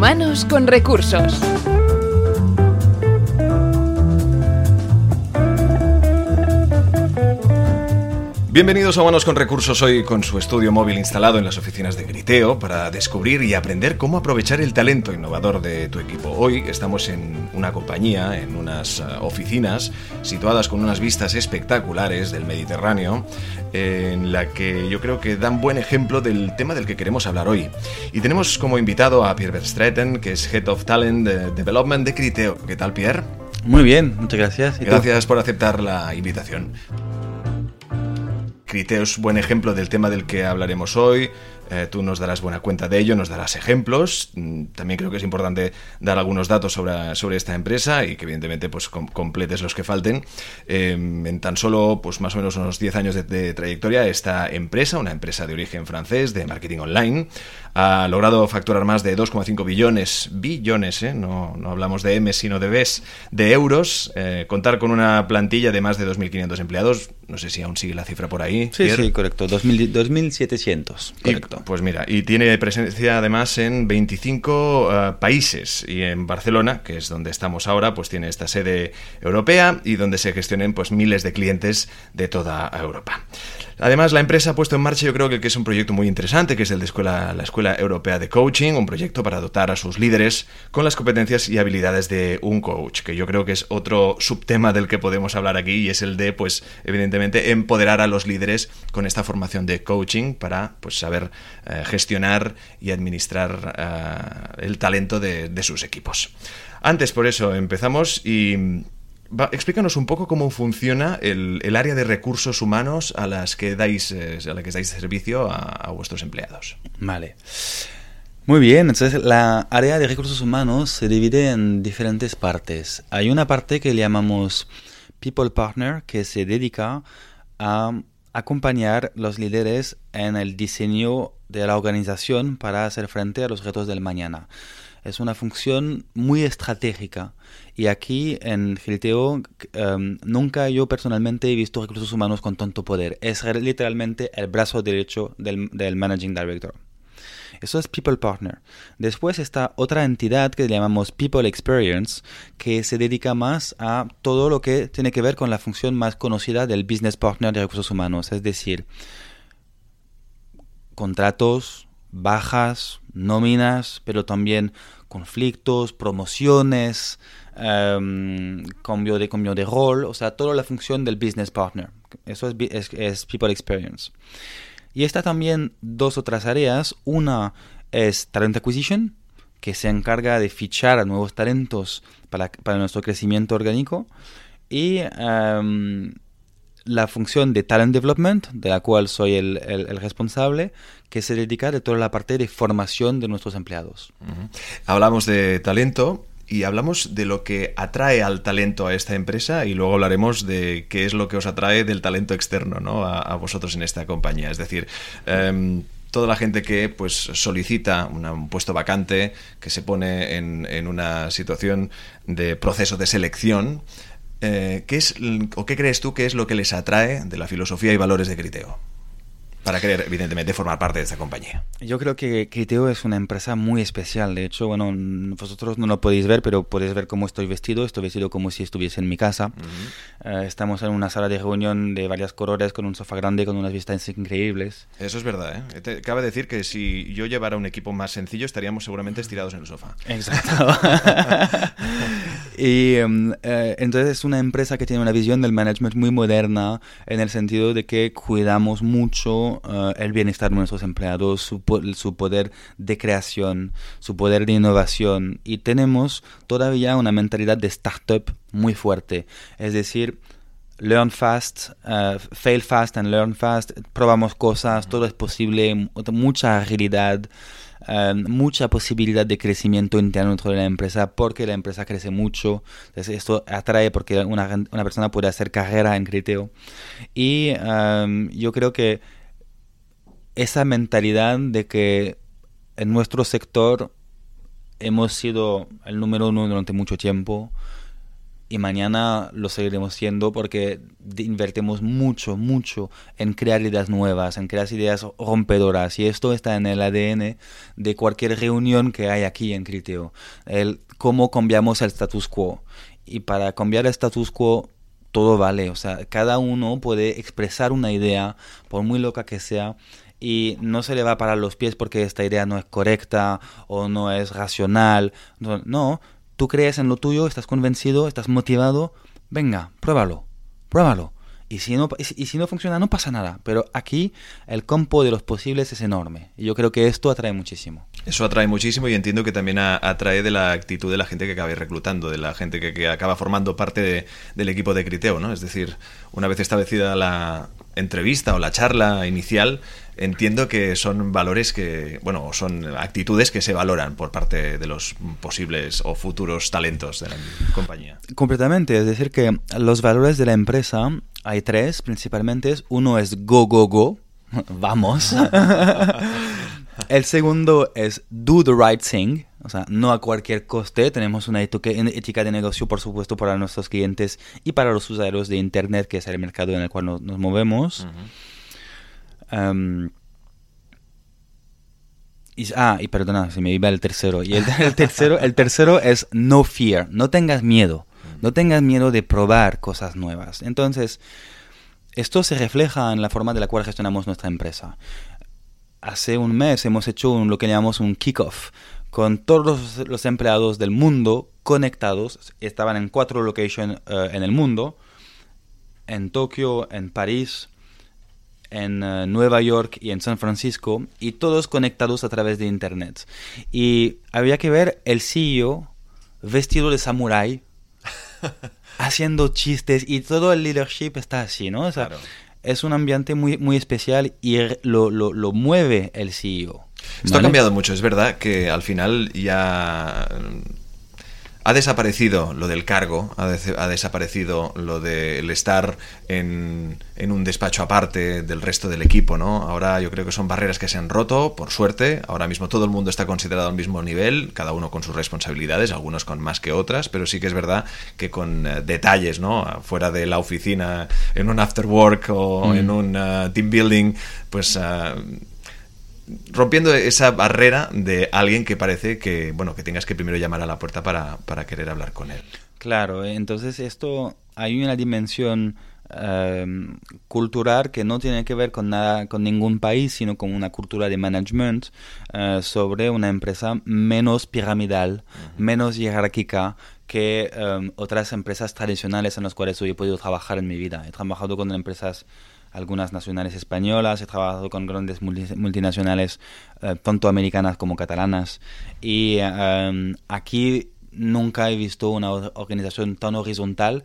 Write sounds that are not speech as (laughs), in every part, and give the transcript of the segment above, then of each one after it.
Humanos con recursos. Bienvenidos a Humanos con Recursos hoy con su estudio móvil instalado en las oficinas de Griteo para descubrir y aprender cómo aprovechar el talento innovador de tu equipo. Hoy estamos en una compañía, en unas eh, oficinas situadas con unas vistas espectaculares del Mediterráneo, en la que yo creo que dan buen ejemplo del tema del que queremos hablar hoy. Y tenemos como invitado a Pierre Verstraeten, que es Head of Talent Development de Griteo. ¿Qué tal, Pierre? Muy bien, muchas gracias. Gracias por aceptar la invitación. Criteo es buen ejemplo del tema del que hablaremos hoy. Eh, tú nos darás buena cuenta de ello, nos darás ejemplos. Mm, también creo que es importante dar algunos datos sobre, sobre esta empresa y que evidentemente pues completes los que falten. Em, en tan solo pues más o menos unos 10 años de, trayectoria, esta empresa, una empresa de origen francés de marketing online, ha logrado facturar más de 2,5 billones, billones, ¿eh? no, no, hablamos de M sino de Bs, de euros, eh, contar con una plantilla de más de 2.500 empleados, no sé si aún sigue la cifra por ahí. Sí, sí, correcto, 2.700, correcto. Pues mira, y tiene presencia además en 25 eh, países y en Barcelona, que es donde estamos ahora, pues tiene esta sede europea y donde se gestionen pues miles de clientes de toda Europa. Además, la empresa ha puesto en marcha, yo creo que es un proyecto muy interesante, que es el de la Escuela Europea de Coaching, un proyecto para dotar a sus líderes con las competencias y habilidades de un coach, que yo creo que es otro subtema del que podemos hablar aquí y es el de, pues, evidentemente, empoderar a los líderes con esta formación de coaching para, pues, saber eh, gestionar y administrar eh, el talento de sus equipos. Antes, por eso, empezamos y explícanos un poco cómo funciona el, área de recursos humanos a las que dais, eh, a la que dais servicio a, vuestros empleados. Vale. Muy bien, entonces la área de recursos humanos se divide en diferentes partes. Hay una parte que le llamamos People Partner que se dedica a acompañar los líderes en el diseño de la organización para hacer frente a los retos del mañana es una función muy estratégica. Y aquí en Gilteo em, nunca yo personalmente he visto recursos humanos con tanto poder. Es literalmente el brazo derecho del, del Managing Director. Eso es People Partner. Después está otra entidad que llamamos People Experience, que se dedica más a todo lo que tiene que ver con la función más conocida del Business Partner de recursos humanos, es decir, contratos, bajas, nóminas, pero también conflictos, promociones, em, cambio, de, cambio de rol, o sea, toda la función del business partner. Eso es, es, People Experience. Y está también dos otras áreas. Una es Talent Acquisition, que se encarga de fichar a nuevos talentos para, para nuestro crecimiento orgánico. Y em, la función de Talent Development, de la cual soy el, responsable, que se dedica de toda la parte de formación de nuestros empleados. Hablamos de talento y hablamos de lo que atrae al talento a esta empresa y luego hablaremos de qué es lo que os atrae del talento externo ¿no? a, vosotros en esta compañía. Es decir, em, toda la gente que pues solicita un puesto vacante, que se pone en, una situación de proceso de selección, eh, ¿qué es o qué crees tú que es lo que les atrae de la filosofía y valores de Criteo? Para querer, evidentemente, formar parte de esta compañía. Yo creo que Criteo es una empresa muy especial. De hecho, bueno, vosotros no lo podéis ver, pero podéis ver cómo estoy vestido. Estoy vestido como si estuviese en mi casa. Eh, estamos en una sala de reunión de varias colores, con un sofá grande, con unas vistas increíbles. Eso es verdad, ¿eh? cabe decir que si yo llevara un equipo más sencillo, estaríamos seguramente estirados en el sofá. Exacto. (laughs) y eh, entonces es una empresa que tiene una visión del management muy moderna, en el sentido de que cuidamos mucho eh, el bienestar de nuestros empleados, su, su, poder de creación, su poder de innovación. Y tenemos todavía una mentalidad de startup muy fuerte. Es decir, learn fast, eh, fail fast and learn fast, probamos cosas, todo es posible, mucha agilidad. Eh, mucha posibilidad de crecimiento interno dentro de la empresa porque la empresa crece mucho. Entonces esto atrae porque una, una persona puede hacer carrera en Criteo. Y yo creo que esa mentalidad de que en nuestro sector hemos sido el número uno durante mucho tiempo, y mañana lo seguiremos siendo porque invertimos mucho, mucho en crear ideas nuevas, en crear ideas rompedoras. Y esto está en el ADN de cualquier reunión que hay aquí en Criteo, el cómo cambiamos el status quo. Y para cambiar el status quo todo vale, o sea, cada uno puede expresar una idea, por muy loca que sea, y no se le va a parar los pies porque esta idea no es correcta o no es racional. No, tú crees en lo tuyo, estás convencido, estás motivado, venga, pruébalo, pruébalo. Y si, no, y si no funciona, no pasa nada. Pero aquí el campo de los posibles es enorme. Y yo creo que esto atrae muchísimo. Eso atrae muchísimo y entiendo que también atrae de la actitud de la gente que acabe reclutando, de la gente que, acaba formando parte del equipo de Criteo, ¿no? Es decir, una vez establecida la entrevista o la charla inicial, entiendo que son valores que, bueno, son actitudes que se valoran por parte de los posibles o futuros talentos de la compañía. Completamente, es decir, que los valores de la empresa hay tres principalmente. Uno es go, go, go, (laughs) vamos. (laughs) El segundo es do the right thing, o sea, no a cualquier coste. Tenemos una ética de negocio, por supuesto, para nuestros clientes y para los usuarios de Internet, que es el mercado en el cual nos, movemos. Em, y, ah, y perdona, se me iba el tercero. Y el, tercero, el tercero es no fear, no tengas miedo. No tengas miedo de probar cosas nuevas. Entonces, esto se refleja en la forma de la cual gestionamos nuestra empresa. Hace un mes hemos hecho lo que llamamos un kickoff con todos los, empleados del mundo conectados. Estaban en cuatro locations eh, en el mundo. En Tokio, en París, en eh, Nueva York y en San Francisco, y todos conectados a través de Internet. Y había que ver el CEO vestido de samurái, (laughs) haciendo chistes, y todo el leadership está así, ¿no? Es un ambiente muy, muy especial y lo, lo, lo mueve el CEO. Esto ha cambiado mucho, es verdad que al final ya ha desaparecido lo del cargo, ha, desaparecido lo del estar en, un despacho aparte del resto del equipo, ¿no? Ahora yo creo que son barreras que se han roto, por suerte. Ahora mismo todo el mundo está considerado al mismo nivel, cada uno con sus responsabilidades, algunos con más que otras, pero sí que es verdad que con eh, detalles, ¿no? Fuera de la oficina, en un after work o mm. en un eh, team building, pues... Eh, rompiendo esa barrera de alguien que parece que, bueno, que tengas que primero llamar a la puerta para, para querer hablar con él. Claro, entonces esto hay una dimensión em, cultural que no tiene que ver con nada, con ningún país, sino con una cultura de management eh, sobre una empresa menos piramidal, menos jerárquica que em, otras empresas tradicionales en las cuales yo he podido trabajar en mi vida. He trabajado con empresas algunas nacionales españolas, he trabajado con grandes multinacionales, eh, tanto americanas como catalanas, y em, aquí nunca he visto una organización tan horizontal.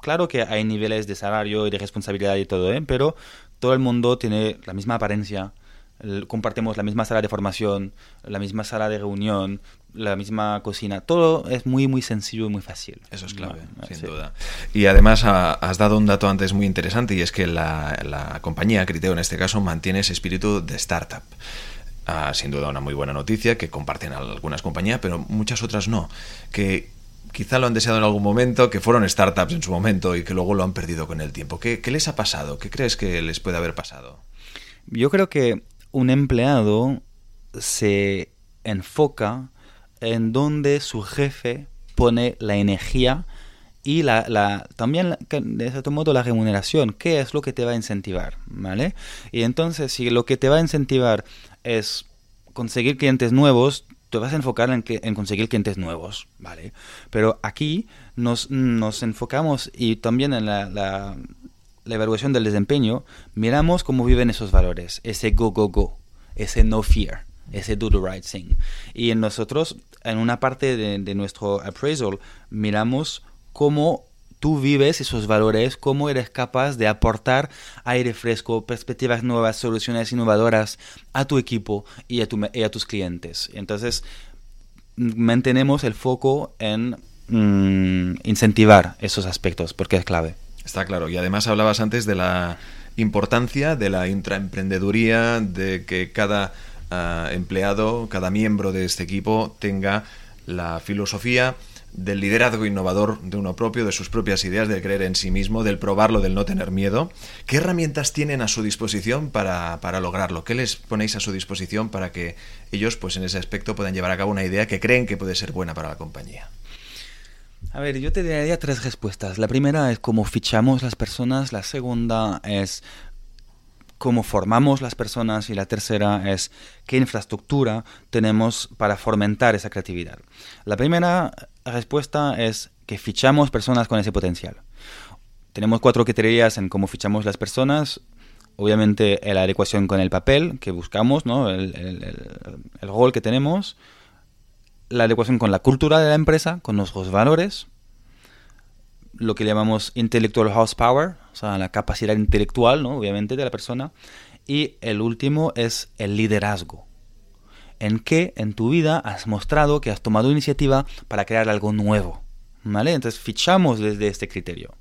Claro que hay niveles de salario y de responsabilidad y todo, ¿eh? pero todo el mundo tiene la misma apariencia, compartimos la misma sala de formación, la misma sala de reunión, la misma cocina. Todo es muy, muy sencillo y muy fácil. Eso es clave, sin duda. Y además has dado un dato antes muy interesante y es que la, compañía Criteo en este caso mantiene ese espíritu de startup. Ah, sin duda una muy buena noticia que comparten algunas compañías, pero muchas otras no. Que quizá lo han deseado en algún momento, que fueron startups en su momento y que luego lo han perdido con el tiempo. ¿Qué, qué les ha pasado? ¿Qué crees que les puede haber pasado? Yo creo que un empleado se enfoca en donde su jefe pone la energía y la, también, de cierto modo, la remuneración. ¿Qué es lo que te va a incentivar? ¿Vale? Y entonces, si lo que te va a incentivar es conseguir clientes nuevos, te vas a enfocar en, que, en conseguir clientes nuevos, ¿vale? Pero aquí nos, nos enfocamos y también en la, la evaluación del desempeño, miramos cómo viven esos valores, ese go, go, go, ese no fear ese do the right thing. Y en nosotros, en una parte de, nuestro appraisal, miramos cómo tú vives esos valores, cómo eres capaz de aportar aire fresco, perspectivas nuevas, soluciones innovadoras a tu equipo y a, tu, a tus clientes. Entonces, mantenemos el foco en mm, incentivar esos aspectos, porque es clave. Está claro. Y además hablabas antes de la importancia de la intraemprendeduría, de que cada empleado, cada miembro de este equipo tenga la filosofía del liderazgo innovador de uno propio, de sus propias ideas, del creer en sí mismo, del probarlo, del no tener miedo. ¿Qué herramientas tienen a su disposición para, para lograrlo? ¿Qué les ponéis a su disposición para que ellos, pues en ese aspecto, puedan llevar a cabo una idea que creen que puede ser buena para la compañía? A ver, yo te daría tres respuestas. La primera es cómo fichamos las personas, la segunda es cómo formamos las personas y la tercera es qué infraestructura tenemos para fomentar esa creatividad. La primera respuesta es que fichamos personas con ese potencial. Tenemos cuatro criterios en cómo fichamos las personas. Obviamente la adecuación con el papel que buscamos, ¿no? el, el rol que tenemos, la adecuación con la cultura de la empresa, con nuestros valores, lo que llamamos intellectual horsepower, o sea, la capacidad intelectual, ¿no? obviamente, de la persona. Y el último es el liderazgo. En qué en tu vida has mostrado que has tomado iniciativa para crear algo nuevo. ¿Vale? Entonces fichamos desde este criterio.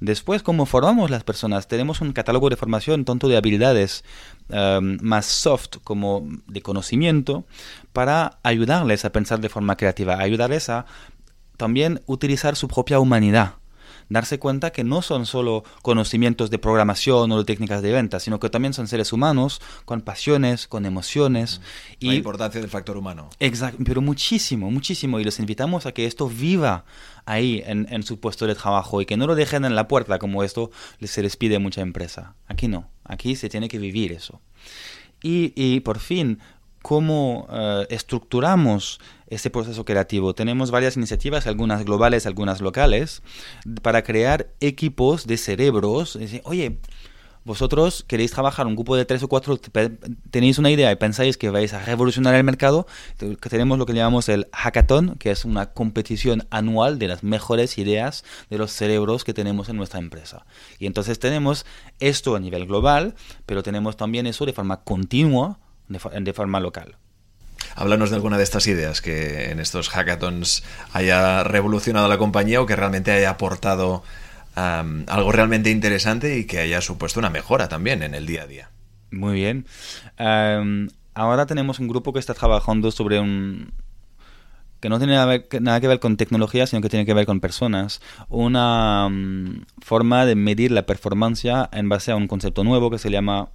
Después, ¿cómo formamos las personas? Tenemos un catálogo de formación tanto de habilidades em, más soft como de conocimiento para ayudarles a pensar de forma creativa, ayudarles a también utilizar su propia humanidad darse cuenta que no son solo conocimientos de programación o de técnicas de venta, sino que también son seres humanos con pasiones, con emociones. y La importancia del factor humano. Exacto, pero muchísimo, muchísimo. Y los invitamos a que esto viva ahí en, su puesto de trabajo y que no lo dejen en la puerta como esto se les pide a mucha empresa. Aquí no, aquí se tiene que vivir eso. Y, y por fin, cómo eh, estructuramos este proceso creativo. Tenemos varias iniciativas, algunas globales, algunas locales, para crear equipos de cerebros. Oye, vosotros queréis trabajar un grupo de tres o cuatro, tenéis una idea y pensáis que vais a revolucionar el mercado, tenemos lo que llamamos el hackathon, que es una competición anual de las mejores ideas de los cerebros que tenemos en nuestra empresa. Y entonces tenemos esto a nivel global, pero tenemos también eso de forma continua de, forma local. Háblanos de alguna de estas ideas que en estos hackathons haya revolucionado la compañía o que realmente haya aportado algo realmente interesante y que haya supuesto una mejora también en el día a día. Muy bien. ahora tenemos un grupo que está trabajando sobre un, que no tiene nada que ver con tecnología, sino que tiene que ver con personas. Una forma de medir la performance en base a un concepto nuevo que se llama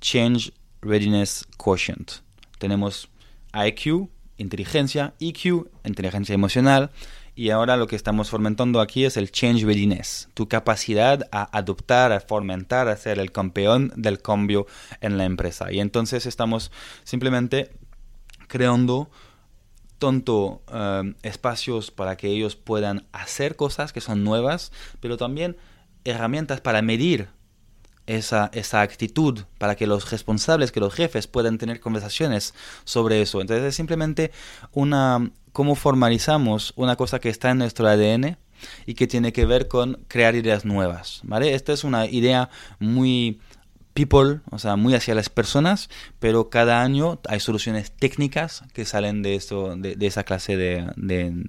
Change Readiness Quotient. Tenemos IQ, inteligencia, EQ, inteligencia emocional, y ahora lo que estamos fomentando aquí es el Change Readiness, tu capacidad a adoptar, a fomentar, a ser el campeón del cambio en la empresa. Y entonces estamos simplemente creando tanto eh, espacios para que ellos puedan hacer cosas que son nuevas, pero también herramientas para medir esa, esa actitud para que los responsables, que los jefes puedan tener conversaciones sobre eso. Entonces es simplemente una, cómo formalizamos una cosa que está en nuestro ADN y que tiene que ver con crear ideas nuevas, ¿vale? Esta es una idea muy people, o sea, muy hacia las personas, pero cada año hay soluciones técnicas que salen de, eso, de, esa clase de, de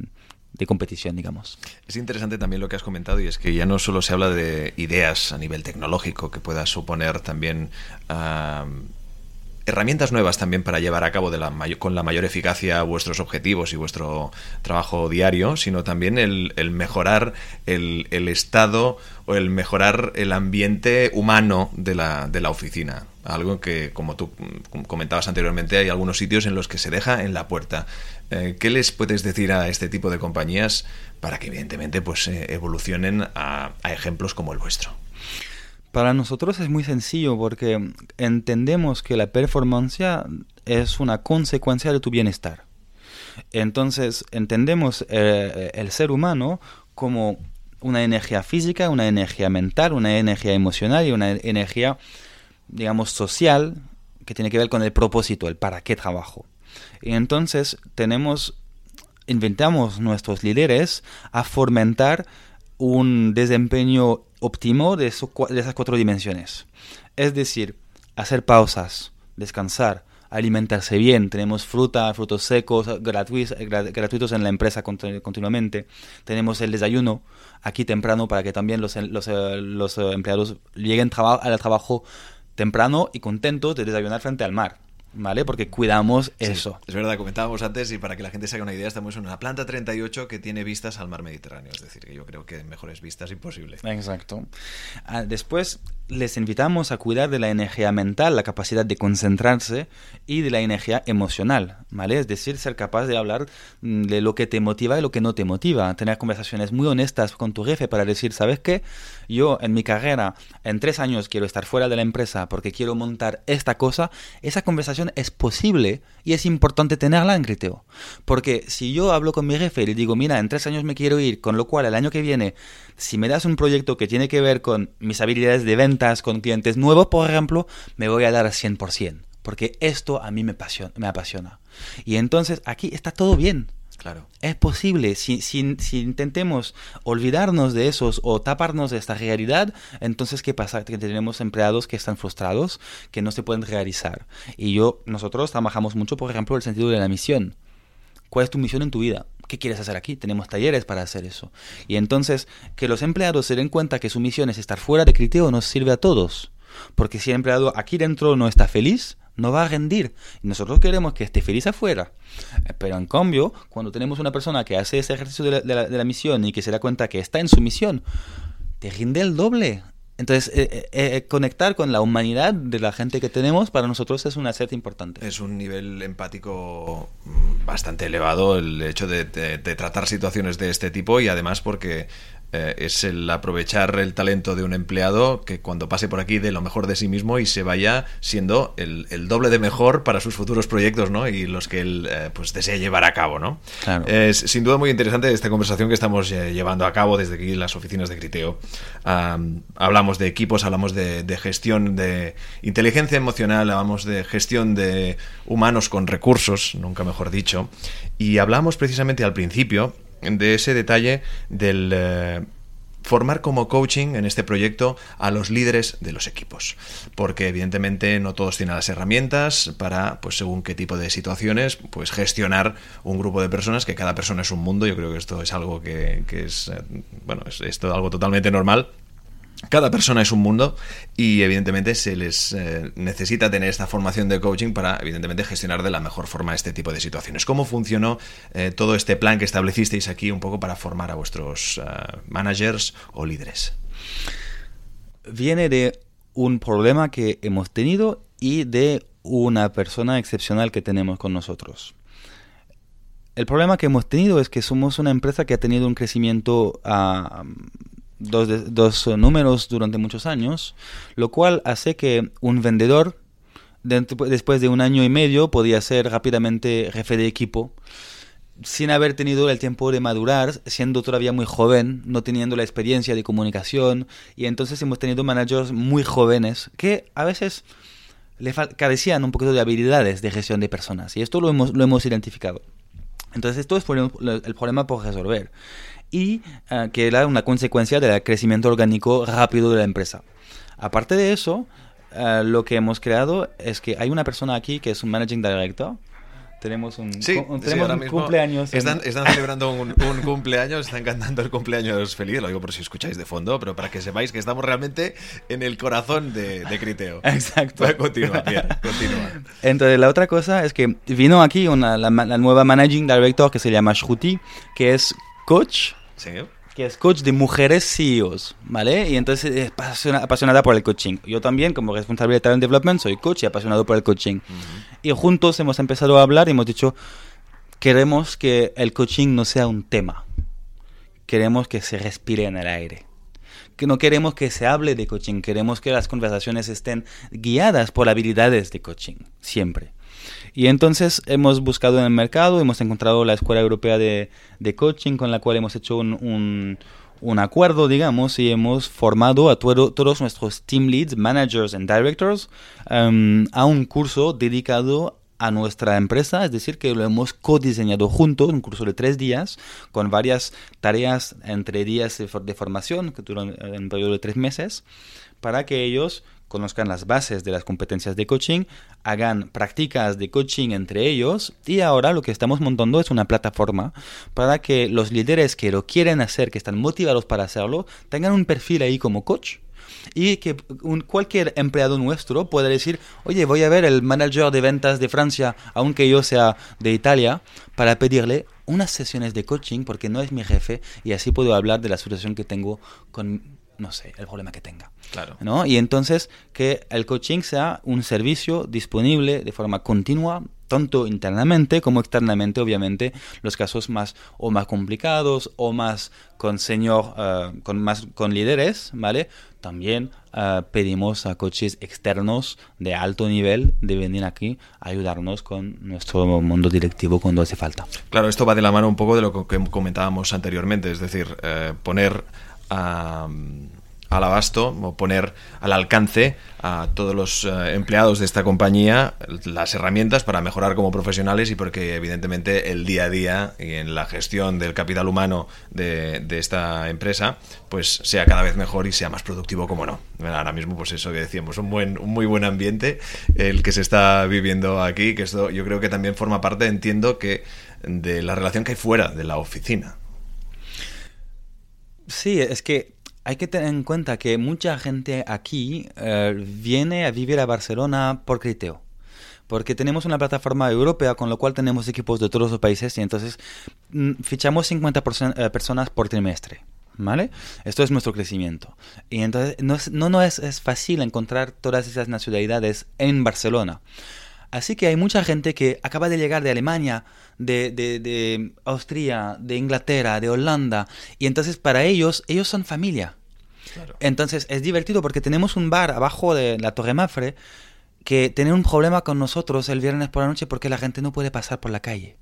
competición, digamos. Es interesante también lo que has comentado y es que ya no solo se habla de ideas a nivel tecnológico que pueda suponer también herramientas nuevas también para llevar a cabo de la con la mayor eficacia vuestros objetivos y vuestro trabajo diario, sino también el, mejorar el, el, estado o el mejorar el ambiente humano de la, de la oficina. Algo que, como tú comentabas anteriormente, hay algunos sitios en los que se deja en la puerta. Eh, ¿Qué les puedes decir a este tipo de compañías para que evidentemente pues, eh, evolucionen a, ejemplos como el vuestro? Para nosotros es muy sencillo porque entendemos que la performance es una consecuencia de tu bienestar. Entonces entendemos eh, el ser humano como una energía física, una energía mental, una energía emocional y una energía, digamos, social que tiene que ver con el propósito, el para qué trabajo. Y entonces tenemos, inventamos nuestros líderes a fomentar un desempeño óptimo de, de esas cuatro dimensiones. Es decir, hacer pausas, descansar, alimentarse bien. Tenemos fruta, frutos secos gratuitos, gratuitos en la empresa continuamente. Tenemos el desayuno aquí temprano para que también los, los, los empleados lleguen al trabajo temprano y contentos de desayunar frente al mar. ¿vale? Porque cuidamos eso. Es verdad, comentábamos antes y para que la gente se haga una idea, estamos en una planta 38 que tiene vistas al mar Mediterráneo, es decir, que yo creo que mejores vistas imposible. Exacto. Ah, después les invitamos a cuidar de la energía mental, la capacidad de concentrarse y de la energía emocional, ¿vale? Es decir, ser capaz de hablar mm, de lo que te motiva y lo que no te motiva, tener conversaciones muy honestas con tu jefe para decir, ¿sabes qué? Yo en mi carrera, en tres años quiero estar fuera de la empresa porque quiero montar esta cosa, esa conversación es posible y es importante tenerla en Criteo. Porque si yo hablo con mi jefe y le digo, mira, en tres años me quiero ir, con lo cual el año que viene, si me das un proyecto que tiene que ver con mis habilidades de ventas, con clientes nuevos, por ejemplo, me voy a dar al 100%. Porque esto a mí me apasiona, me apasiona. Y entonces aquí está todo bien. Claro. Es posible, si, si, si, intentemos olvidarnos de esos o taparnos de esta realidad, entonces ¿qué pasa? Que tenemos empleados que están frustrados, que no se pueden realizar. Y yo, nosotros trabajamos mucho, por ejemplo, el sentido de la misión. ¿Cuál es tu misión en tu vida? ¿Qué quieres hacer aquí? Tenemos talleres para hacer eso. Y entonces, que los empleados se den cuenta que su misión es estar fuera de criterio nos sirve a todos. Porque si el empleado aquí dentro no está feliz, no va a rendir. Nosotros queremos que esté feliz afuera. Eh, pero en cambio, cuando tenemos una persona que hace ese ejercicio de la, misión y que se da cuenta que está en su misión, te rinde el doble. Entonces, eh, eh, conectar con la humanidad de la gente que tenemos para nosotros es un acerto importante. Es un nivel empático mm, bastante elevado el hecho de, tratar situaciones de este tipo y además porque eh, es el aprovechar el talento de un empleado que cuando pase por aquí dé lo mejor de sí mismo y se vaya siendo el, el doble de mejor para sus futuros proyectos ¿no? y los que él eh, pues desea llevar a cabo. ¿no? Claro. Es sin duda muy interesante esta conversación que estamos eh, llevando a cabo desde aquí en las oficinas de Criteo. Um, hablamos de equipos, hablamos de, de, gestión de inteligencia emocional, hablamos de gestión de humanos con recursos, nunca mejor dicho, y hablamos precisamente al principio de ese detalle del eh, formar como coaching en este proyecto a los líderes de los equipos. Porque evidentemente no todos tienen las herramientas para, pues según qué tipo de situaciones, pues gestionar un grupo de personas, que cada persona es un mundo. Yo creo que esto es algo que, que es, eh, bueno, es esto algo totalmente normal cada persona es un mundo y evidentemente se les eh, necesita tener esta formación de coaching para evidentemente gestionar de la mejor forma este tipo de situaciones. ¿Cómo funcionó eh, todo este plan que establecisteis aquí un poco para formar a vuestros uh, managers o líderes? Viene de un problema que hemos tenido y de una persona excepcional que tenemos con nosotros. El problema que hemos tenido es que somos una empresa que ha tenido un crecimiento dos, dos números durante muchos años, lo cual hace que un vendedor después de un año y medio podía ser rápidamente jefe de equipo sin haber tenido el tiempo de madurar, siendo todavía muy joven, no teniendo la experiencia de comunicación, y entonces hemos tenido managers muy jóvenes que a veces le carecían un poquito de habilidades de gestión de personas, y esto lo hemos, lo hemos identificado. Entonces esto es el problema por resolver y uh, que era una consecuencia del crecimiento orgánico rápido de la empresa. Aparte de eso, uh, lo que hemos creado es que hay una persona aquí que es un managing director. Tenemos un, sí, un, tenemos sí, un cumpleaños. Están, en... están celebrando un, un, cumpleaños, están cantando el cumpleaños feliz, lo digo por si escucháis de fondo, pero para que sepáis que estamos realmente en el corazón de, de Criteo. (laughs) Exacto. Continúa, Pierre, continúa. Entonces, la otra cosa es que vino aquí una, la, la nueva managing director que se llama Shruti, que es coach Sí. Que es coach de mujeres CEOs, ¿vale? Y entonces es apasionada, apasionada por el coaching. Yo también, como responsable de Talent Development, soy coach y apasionado por el coaching. Uh -huh. Y juntos hemos empezado a hablar y hemos dicho, queremos que el coaching no sea un tema. Queremos que se respire en el aire que no queremos que se hable de coaching, queremos que las conversaciones estén guiadas por habilidades de coaching, siempre. Y entonces hemos buscado en el mercado, hemos encontrado la Escuela Europea de, de Coaching con la cual hemos hecho un, un, acuerdo, digamos, y hemos formado a todo, todos nuestros team leads, managers and directors um, a un curso dedicado a nuestra empresa, es decir, que lo hemos codiseñado juntos, un curso de tres días, con varias tareas entre días de, formación, que duran un periodo de tres meses, para que ellos conozcan las bases de las competencias de coaching, hagan prácticas de coaching entre ellos y ahora lo que estamos montando es una plataforma para que los líderes que lo quieren hacer, que están motivados para hacerlo, tengan un perfil ahí como coach y que cualquier empleado nuestro puede decir, oye, voy a ver el manager de ventas de Francia, aunque yo sea de Italia, para pedirle unas sesiones de coaching porque no es mi jefe y así puedo hablar de la situación que tengo con no sé, el problema que tenga. Claro. ¿no? Y entonces que el coaching sea un servicio disponible de forma continua, tanto internamente como externamente, obviamente, los casos más o más complicados o más con señor, eh, con más con líderes, ¿vale? También eh, pedimos a coaches externos de alto nivel de venir aquí a ayudarnos con nuestro mundo directivo cuando hace falta. Claro, esto va de la mano un poco de lo que comentábamos anteriormente, es decir, eh, poner al abasto o poner al alcance a todos los eh, empleados de esta compañía las herramientas para mejorar como profesionales y porque evidentemente el día a día y en la gestión del capital humano de, esta empresa pues sea cada vez mejor y sea más productivo como no. Ahora mismo pues eso que decíamos, un, buen, un muy buen ambiente el que se está viviendo aquí, que esto yo creo que también forma parte, entiendo que de la relación que hay fuera de la oficina. Sí, es que hay que tener en cuenta que mucha gente aquí eh, viene a vivir a Barcelona por Criteo. Porque tenemos una plataforma europea con lo cual tenemos equipos de todos los países y entonces mm, fichamos 50 eh, personas por trimestre. ¿Vale? Esto es nuestro crecimiento. Y entonces no, no, es, es fácil encontrar todas esas nacionalidades en Barcelona. Así que hay mucha gente que acaba de llegar de Alemania, de, de, Austria, de Inglaterra, de Holanda, y entonces para ellos, ellos son familia. Entonces es divertido porque tenemos un bar abajo de la Torre Mafre que tiene un problema con nosotros el viernes por la noche porque la gente no puede pasar por la calle.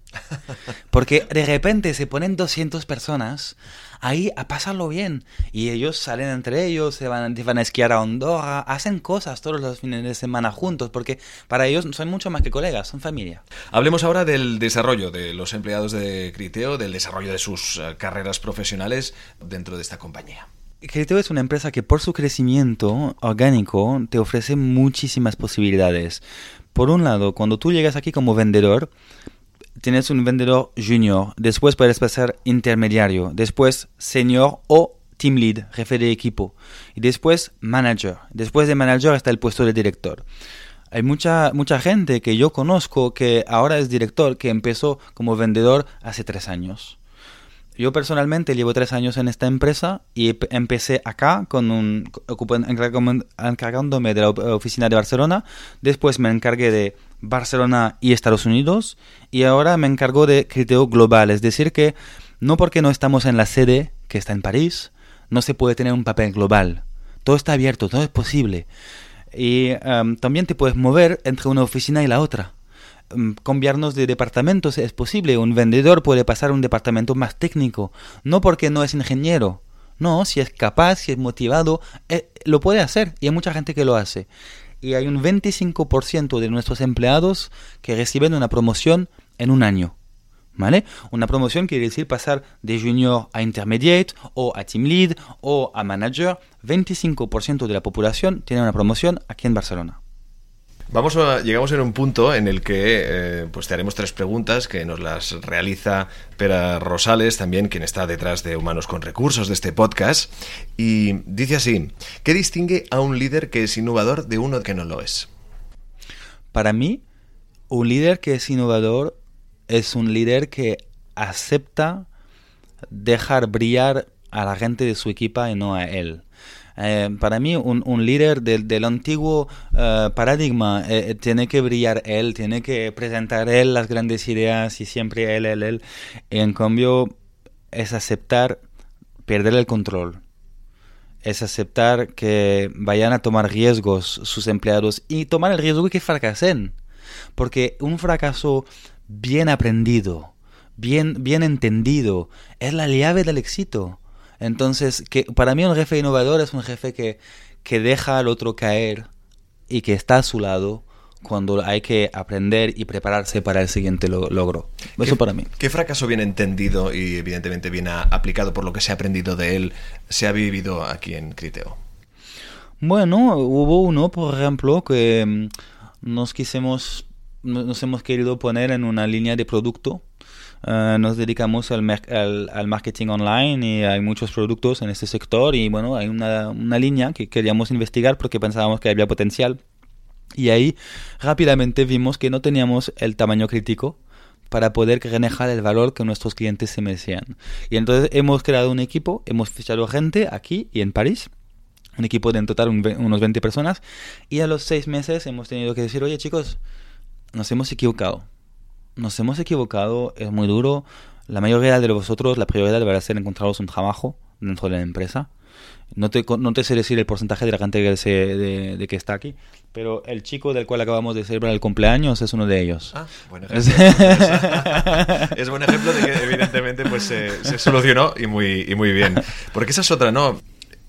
Porque de repente se ponen 200 personas ahí a pasarlo bien. Y ellos salen entre ellos, se van, van a esquiar a Andorra, hacen cosas todos los fines de semana juntos, porque para ellos son mucho más que colegas, son familia. Hablemos ahora del desarrollo de los empleados de Criteo, del desarrollo de sus eh, carreras profesionales dentro de esta compañía. Criteo es una empresa que por su crecimiento orgánico te ofrece muchísimas posibilidades. Por un lado, cuando tú llegas aquí como vendedor, tienes un vendedor junior, después puedes pasar intermediario, después senior o team lead, jefe de equipo, y después manager. Después de manager está el puesto de director. Hay mucha, mucha gente que yo conozco que ahora es director, que empezó como vendedor hace tres años. Yo personalmente llevo tres años en esta empresa y empecé acá con un encargándome de la oficina de Barcelona. Después me encargué de Barcelona y Estados Unidos y ahora me encargo de criterio global, es decir que no porque no estamos en la sede que está en París, no se puede tener un papel global. Todo está abierto, todo es posible. Y em, también te puedes mover entre una oficina y la otra. Um, cambiarnos de departamentos es posible. Un vendedor puede pasar a un departamento más técnico, no porque no es ingeniero. No, si es capaz, si es motivado, eh, lo puede hacer y hay mucha gente que lo hace y hay un 25% de nuestros empleados que reciben una promoción en un año. ¿Vale? Una promoción quiere decir pasar de junior a intermediate o a team lead o a manager. 25% de la población tiene una promoción aquí en Barcelona. Vamos a, llegamos en un punto en el que eh, pues te haremos tres preguntas que nos las realiza Pera Rosales, también quien está detrás de Humanos con Recursos de este podcast. Y dice así, ¿qué distingue a un líder que es innovador de uno que no lo es? Para mí, un líder que es innovador es un líder que acepta dejar brillar a la gente de su equipo y no a él. Eh, para mí, un, un líder del, del antiguo eh, paradigma eh, tiene que brillar él, tiene que presentar él las grandes ideas y siempre él, él, él. Y en cambio, es aceptar perder el control. Es aceptar que vayan a tomar riesgos sus empleados y tomar el riesgo que fracasen. Porque un fracaso bien aprendido, bien, bien entendido, es la llave del éxito. Entonces, que para mí un jefe innovador es un jefe que, que deja al otro caer y que está a su lado cuando hay que aprender y prepararse para el siguiente logro. Eso para mí. ¿Qué fracaso bien entendido y evidentemente bien aplicado por lo que se ha aprendido de él se ha vivido aquí en Criteo? Bueno, hubo uno, por ejemplo, que mm, nos quisimos, nos hemos querido poner en una línea de producto Eh, nos dedicamos al, al, marketing online y hay muchos productos en este sector y bueno, hay una, una línea que queríamos investigar porque pensábamos que había potencial y ahí rápidamente vimos que no teníamos el tamaño crítico para poder manejar el valor que nuestros clientes se merecían. Y entonces hemos creado un equipo, hemos fichado gente aquí y en París, un equipo de en total unos 20 personas, y a los seis meses hemos tenido que decir, oye chicos, nos hemos equivocado nos hemos equivocado, es muy duro. La mayoría de vosotros, la prioridad deberá ser encontraros un trabajo dentro de la empresa. No te, no te sé decir el porcentaje de la gente que, de, que está aquí, pero el chico del cual acabamos de celebrar el cumpleaños es uno de ellos. Ah, buen ejemplo. es buen ejemplo de que evidentemente pues se, solucionó y muy, y muy bien. Porque esa es otra, ¿no?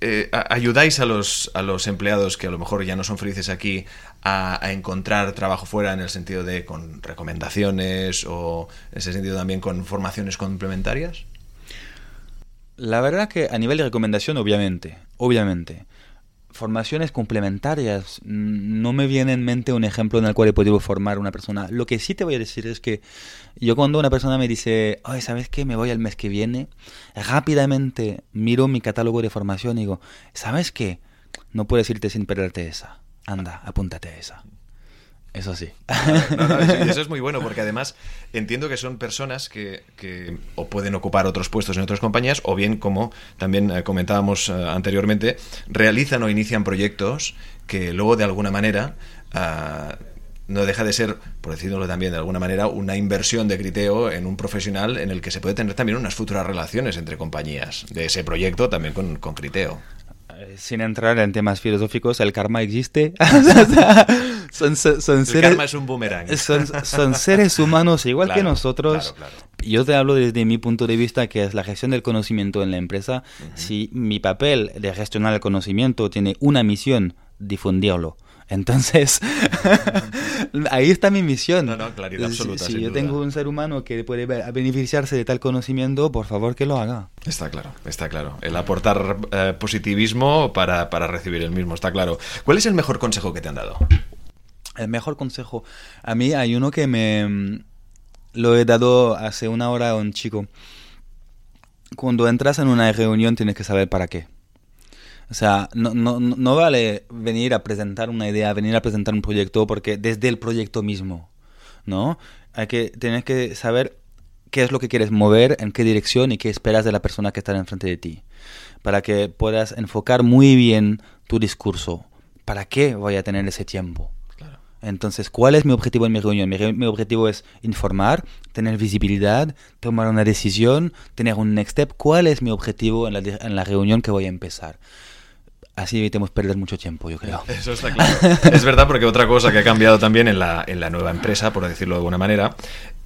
Eh, ayudáis a los, a los empleados que a lo mejor ya no son felices aquí a, encontrar trabajo fuera en el sentido de con recomendaciones o en ese sentido también con formaciones complementarias? La verdad que a nivel de recomendación, obviamente, obviamente formaciones complementarias. No me viene en mente un ejemplo en el cual he podido formar una persona. Lo que sí te voy a decir es que yo cuando una persona me dice, ay, ¿sabes qué? Me voy al mes que viene, rápidamente miro mi catálogo de formación y digo, ¿sabes qué? No puedes irte sin perderte esa. Anda, apúntate a esa. Eso sí. (laughs) eso es muy bueno porque además entiendo que son personas que, o pueden ocupar otros puestos en otras compañías o bien, como también eh, comentábamos eh, anteriormente, realizan o inician proyectos que luego de alguna manera... Ah, no deja de ser, por decirlo también de alguna manera, una inversión de Criteo en un profesional en el que se puede tener también unas futuras relaciones entre compañías de ese proyecto también con, con Criteo. Eh, sin entrar en temas filosóficos, el karma existe. (laughs) (laughs) son, el karma es un boomerang. Son, seres humanos igual que nosotros. Yo te hablo desde mi punto de vista, que es la gestión del conocimiento en la empresa. Si mi papel de gestionar el conocimiento tiene una misión, difundirlo. Entonces, (laughs) ahí está mi misión. No, no, claridad absoluta. Si, yo tengo un ser humano que puede beneficiarse de tal conocimiento, por favor que lo haga. Está claro, está claro. El aportar eh, positivismo para, para recibir el mismo, está claro. ¿Cuál es el mejor consejo que te han dado? El mejor consejo. A mí hay uno que me mm, lo he dado hace una hora a un chico. Cuando entras en una reunión tienes que saber para qué. O sea, no, no, no vale venir a presentar una idea, venir a presentar un proyecto, porque desde el proyecto mismo, ¿no? Hay que tener que saber qué es lo que quieres mover, en qué dirección y qué esperas de la persona que está enfrente de ti, para que puedas enfocar muy bien tu discurso. ¿Para qué voy a tener ese tiempo? Entonces, ¿cuál es mi objetivo en mi reunión? Mi, objetivo es informar, tener visibilidad, tomar una decisión, tener un next step. ¿Cuál es mi objetivo en la, en la reunión que voy a empezar? Así evitemos perder mucho tiempo, yo creo. Eso está claro. (laughs) es verdad porque otra cosa que ha cambiado también en la, en la nueva empresa, por decirlo de alguna manera,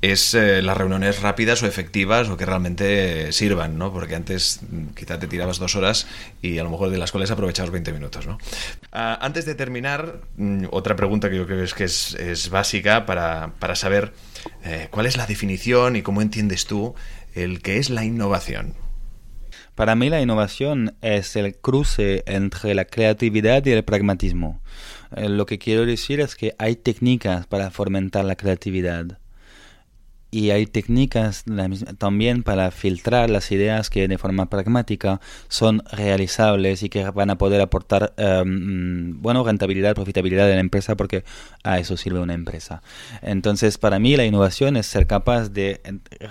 es eh, las reuniones rápidas o efectivas o que realmente sirvan, ¿no? Porque antes mm, quizá te tirabas dos horas y a lo mejor de las cuales aprovechabas 20 minutos, ¿no? Ah, antes de terminar, mm, otra pregunta que yo creo que es, es básica para, para saber eh, cuál es la definición y cómo entiendes tú el que es la innovación. Para mí la innovación es el cruce entre la creatividad y el pragmatismo. Eh, lo que quiero decir es que hay técnicas para fomentar la creatividad y hay técnicas también para filtrar las ideas que de forma pragmática son realizables y que van a poder aportar em, bueno rentabilidad profitabilidad de la empresa porque a eso sirve una empresa. Entonces para mí la innovación es ser capaz de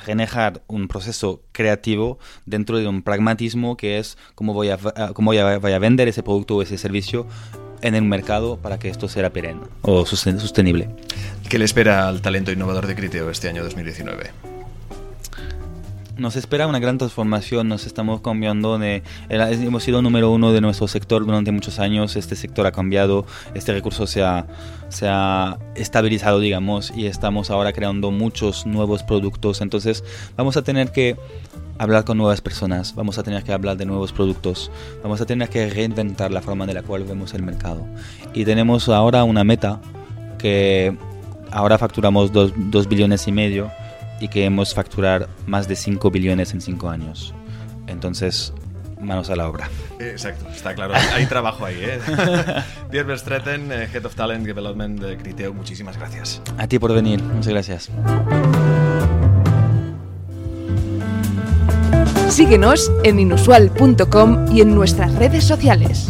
generar un proceso creativo dentro de un pragmatismo que es cómo voy a cómo voy a vender ese producto o ese servicio en el mercado para que esto sea perenne o sostenible. ¿Qué le espera al talento innovador de Criteo este año 2019? Nos espera una gran transformación, nos estamos cambiando de... Hemos sido número uno de nuestro sector durante muchos años, este sector ha cambiado, este recurso se ha, se ha estabilizado, digamos, y estamos ahora creando muchos nuevos productos, entonces vamos a tener que hablar con nuevas personas, vamos a tener que hablar de nuevos productos, vamos a tener que reinventar la forma de la cual vemos el mercado. Y tenemos ahora una meta que ahora facturamos 2 billones y medio y queremos facturar más de 5 billones en 5 años. Entonces, manos a la obra. Exacto, está claro. Hay trabajo ahí. ¿eh? (laughs) Pierre Verstreten, eh, Head of Talent Development de Criteo, muchísimas gracias. A ti por venir, muchas gracias. Síguenos en inusual.com y en nuestras redes sociales.